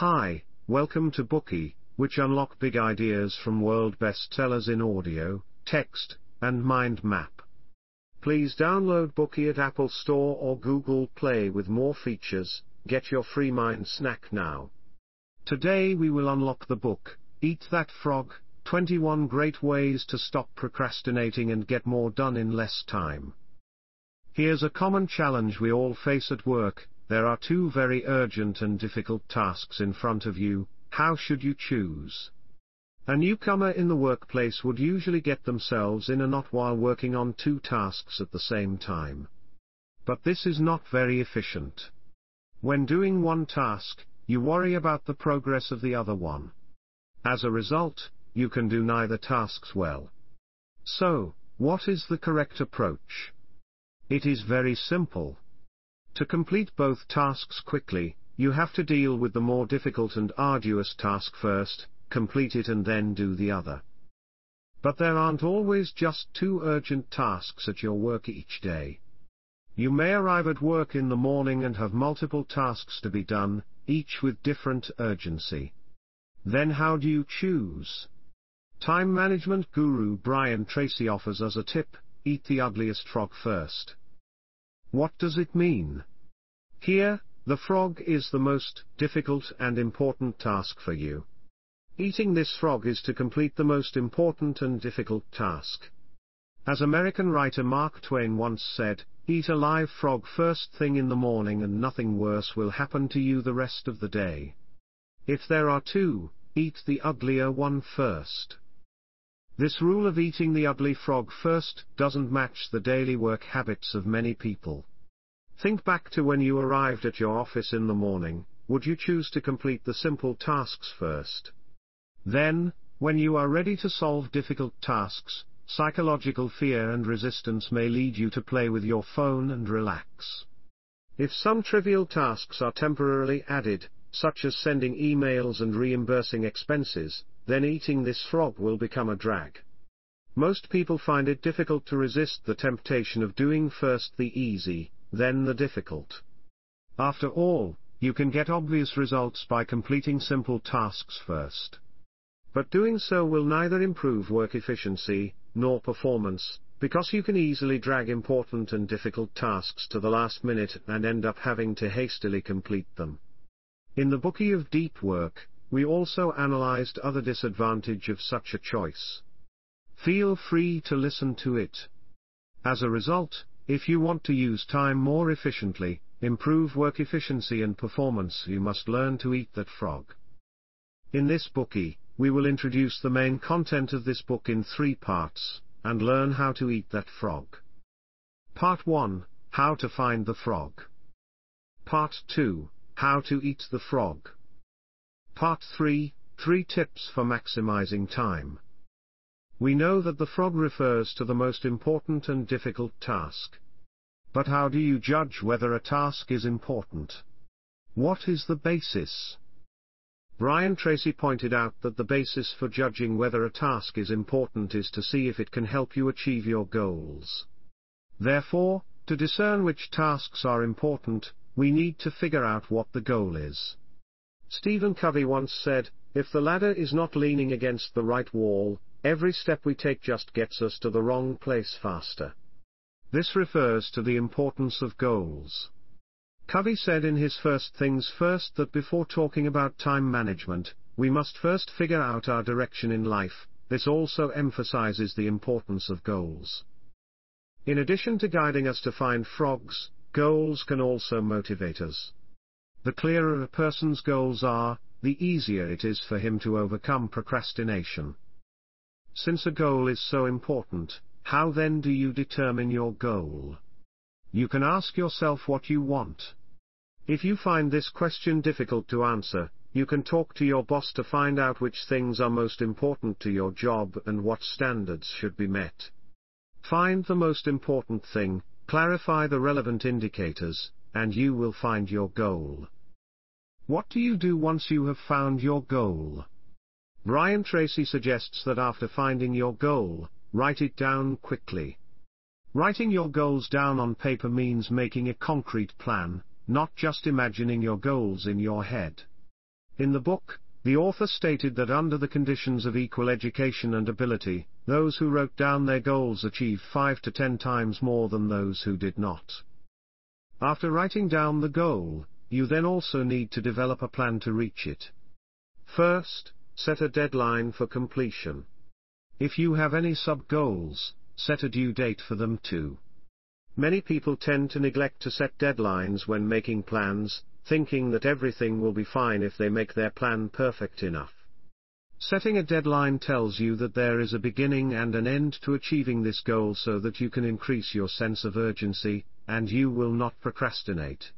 Hi, welcome to Bookey, which unlock big ideas from world bestsellers in audio, text, and mind map. Please download Bookey at Apple Store or Google Play with more features. Get your free mind snack now. Today we will unlock the book, Eat That Frog 21 Great Ways to Stop Procrastinating and Get More Done in Less Time. Here's a common challenge we all face at work there are two very urgent and difficult tasks in front of you, how should you choose? A newcomer in the workplace would usually get themselves in a knot while working on two tasks at the same time. But this is not very efficient. When doing one task, you worry about the progress of the other one. As a result, you can do neither tasks well. So, what is the correct approach? It is very simple. To complete both tasks quickly, you have to deal with the more difficult and arduous task first, complete it and then do the other. But there aren't always just two urgent tasks at your work each day. You may arrive at work in the morning and have multiple tasks to be done, each with different urgency. Then how do you choose? Time management guru Brian Tracy offers us a tip, eat the ugliest frog first. What does it mean? Here, the frog is the most difficult and important task for you. Eating this frog is to complete the most important and difficult task. As American writer Mark Twain once said, eat a live frog first thing in the morning and nothing worse will happen to you the rest of the day. If there are two, eat the uglier one first. This rule of eating the ugly frog first doesn't match the daily work habits of many people. Think back to when you arrived at your office in the morning, would you choose to complete the simple tasks first? Then, when you are ready to solve difficult tasks, psychological fear and resistance may lead you to play with your phone and relax. If some trivial tasks are temporarily added, such as sending emails and reimbursing expenses, then eating this frog will become a drag. Most people find it difficult to resist the temptation of doing first the easy, then the difficult. After all, you can get obvious results by completing simple tasks first. But doing so will neither improve work efficiency, nor performance, because you can easily drag important and difficult tasks to the last minute and end up having to hastily complete them. In the Bookey of Deep Work, we also analyzed other disadvantage of such a choice. Feel free to listen to it. As a result, if you want to use time more efficiently, improve work efficiency and performance you must learn to eat that frog. In this Bookey, we will introduce the main content of this book in three parts, and learn how to eat that frog. Part 1, How to find the frog. Part 2, How to eat the frog. Part 3, 3 tips for maximizing time. We know that the frog refers to the most important and difficult task. But how do you judge whether a task is important? What is the basis? Brian Tracy pointed out that the basis for judging whether a task is important is to see if it can help you achieve your goals. Therefore, to discern which tasks are important, we need to figure out what the goal is. Stephen Covey once said, if the ladder is not leaning against the right wall, every step we take just gets us to the wrong place faster. This refers to the importance of goals. Covey said in his First Things First that before talking about time management, we must first figure out our direction in life, this also emphasizes the importance of goals. In addition to guiding us to find frogs, goals can also motivate us. The clearer a person's goals are, the easier it is for him to overcome procrastination. Since a goal is so important, how then do you determine your goal? You can ask yourself what you want. If you find this question difficult to answer, you can talk to your boss to find out which things are most important to your job and what standards should be met. Find the most important thing, clarify the relevant indicators, and you will find your goal. What do you do once you have found your goal? Brian Tracy suggests that after finding your goal, write it down quickly. Writing your goals down on paper means making a concrete plan, not just imagining your goals in your head. In the book, the author stated that under the conditions of equal education and ability, those who wrote down their goals achieved 5 to 10 times more than those who did not. After writing down the goal, you then also need to develop a plan to reach it. First, set a deadline for completion. If you have any sub-goals, set a due date for them too. Many people tend to neglect to set deadlines when making plans, thinking that everything will be fine if they make their plan perfect enough. Setting a deadline tells you that there is a beginning and an end to achieving this goal so that you can increase your sense of urgency, and you will not procrastinate.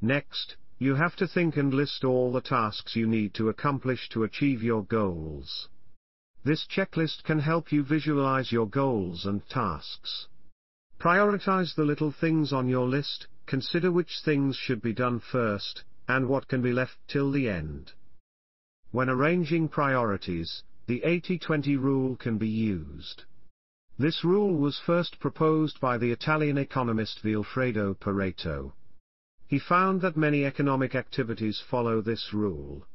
Next, you have to think and list all the tasks you need to accomplish to achieve your goals. This checklist can help you visualize your goals and tasks. Prioritize the little things on your list, consider which things should be done first, and what can be left till the end. When arranging priorities, the 80-20 rule can be used. This rule was first proposed by the Italian economist Vilfredo Pareto. He found that many economic activities follow this rule.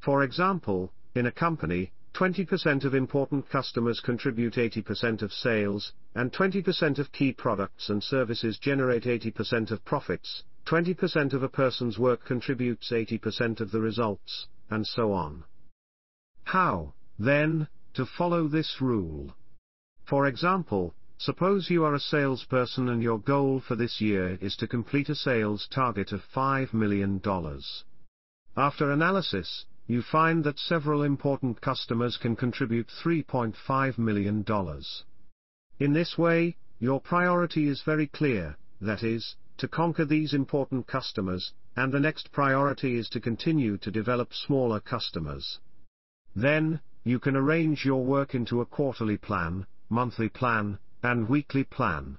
For example, in a company, 20% of important customers contribute 80% of sales, and 20% of key products and services generate 80% of profits, 20% of a person's work contributes 80% of the results, and so on. How, then, to follow this rule? For example, suppose you are a salesperson and your goal for this year is to complete a sales target of $5 million. After analysis, you find that several important customers can contribute $3.5 million. In this way, your priority is very clear, that is, to conquer these important customers, and the next priority is to continue to develop smaller customers. Then, you can arrange your work into a quarterly plan, monthly plan, and weekly plan.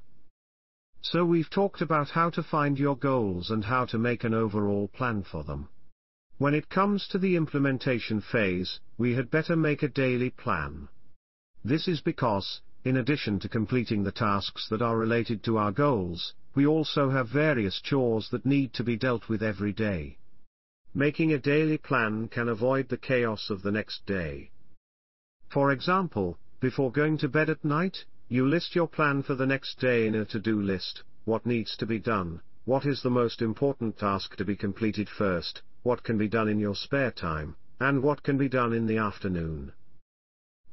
So we've talked about how to find your goals and how to make an overall plan for them. When it comes to the implementation phase, we had better make a daily plan. This is because, in addition to completing the tasks that are related to our goals, we also have various chores that need to be dealt with every day. Making a daily plan can avoid the chaos of the next day. For example, before going to bed at night, you list your plan for the next day in a to-do list, what needs to be done, what is the most important task to be completed first, what can be done in your spare time, and what can be done in the afternoon.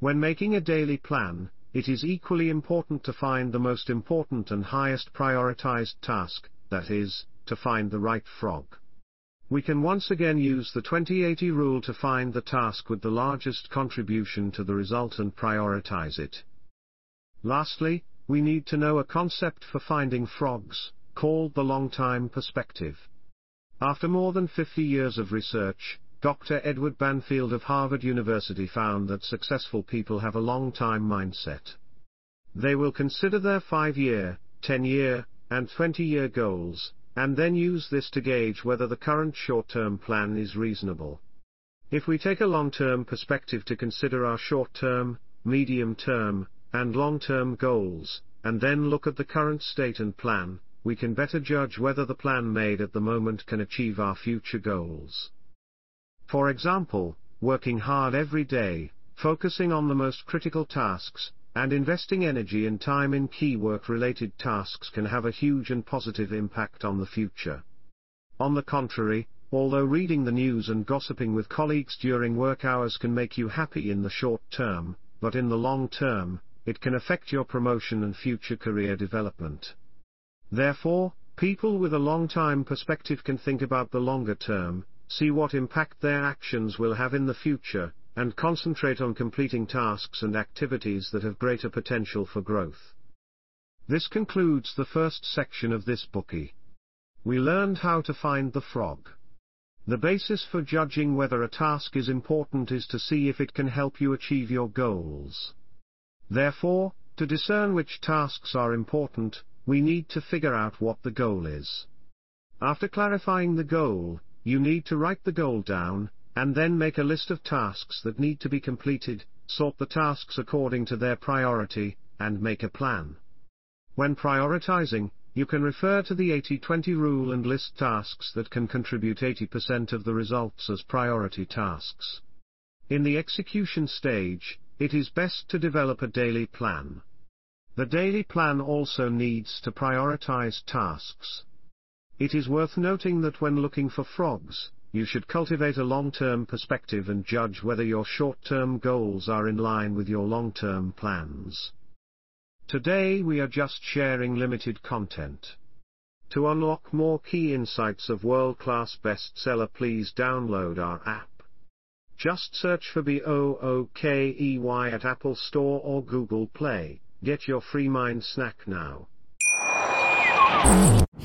When making a daily plan, it is equally important to find the most important and highest prioritized task, that is, to find the right frog. We can once again use the 2080 rule to find the task with the largest contribution to the result and prioritize it. Lastly, we need to know a concept for finding frogs, called the long time perspective. After more than 50 years of research, Dr. Edward Banfield of Harvard University found that successful people have a long-time mindset. They will consider their 5-year, 10-year, and 20-year goals, and then use this to gauge whether the current short-term plan is reasonable. If we take a long-term perspective to consider our short-term, medium-term, and long-term goals, and then look at the current state and plan, we can better judge whether the plan made at the moment can achieve our future goals. For example, working hard every day, focusing on the most critical tasks, and investing energy and time in key work-related tasks can have a huge and positive impact on the future. On the contrary, although reading the news and gossiping with colleagues during work hours can make you happy in the short term, but in the long term, it can affect your promotion and future career development. Therefore, people with a long-time perspective can think about the longer term, see what impact their actions will have in the future, and concentrate on completing tasks and activities that have greater potential for growth. This concludes the first section of this Bookey. We learned how to find the frog. The basis for judging whether a task is important is to see if it can help you achieve your goals. Therefore, to discern which tasks are important, we need to figure out what the goal is. After clarifying the goal, you need to write the goal down, and then make a list of tasks that need to be completed, sort the tasks according to their priority, and make a plan. When prioritizing, You can refer to the 80-20 rule and list tasks that can contribute 80% of the results as priority tasks. In the execution stage, it is best to develop a daily plan. The daily plan also needs to prioritize tasks. It is worth noting that when looking for frogs, you should cultivate a long-term perspective and judge whether your short-term goals are in line with your long-term plans. Today we are just sharing limited content. To unlock more key insights of world-class bestseller please download our app. Just search for B-O-O-K-E-Y at Apple Store or Google Play. Get your free mind snack now.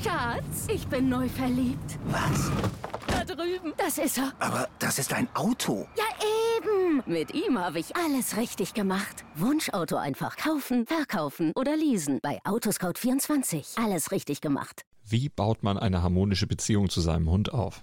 Schatz, ich bin neu verliebt. Was? Da drüben. Das ist er. Aber das ist ein Auto. Ja, eben. Mit ihm habe ich alles richtig gemacht. Wunschauto einfach kaufen, verkaufen oder leasen. Bei Autoscout24. Alles richtig gemacht. Wie baut man eine harmonische Beziehung zu seinem Hund auf?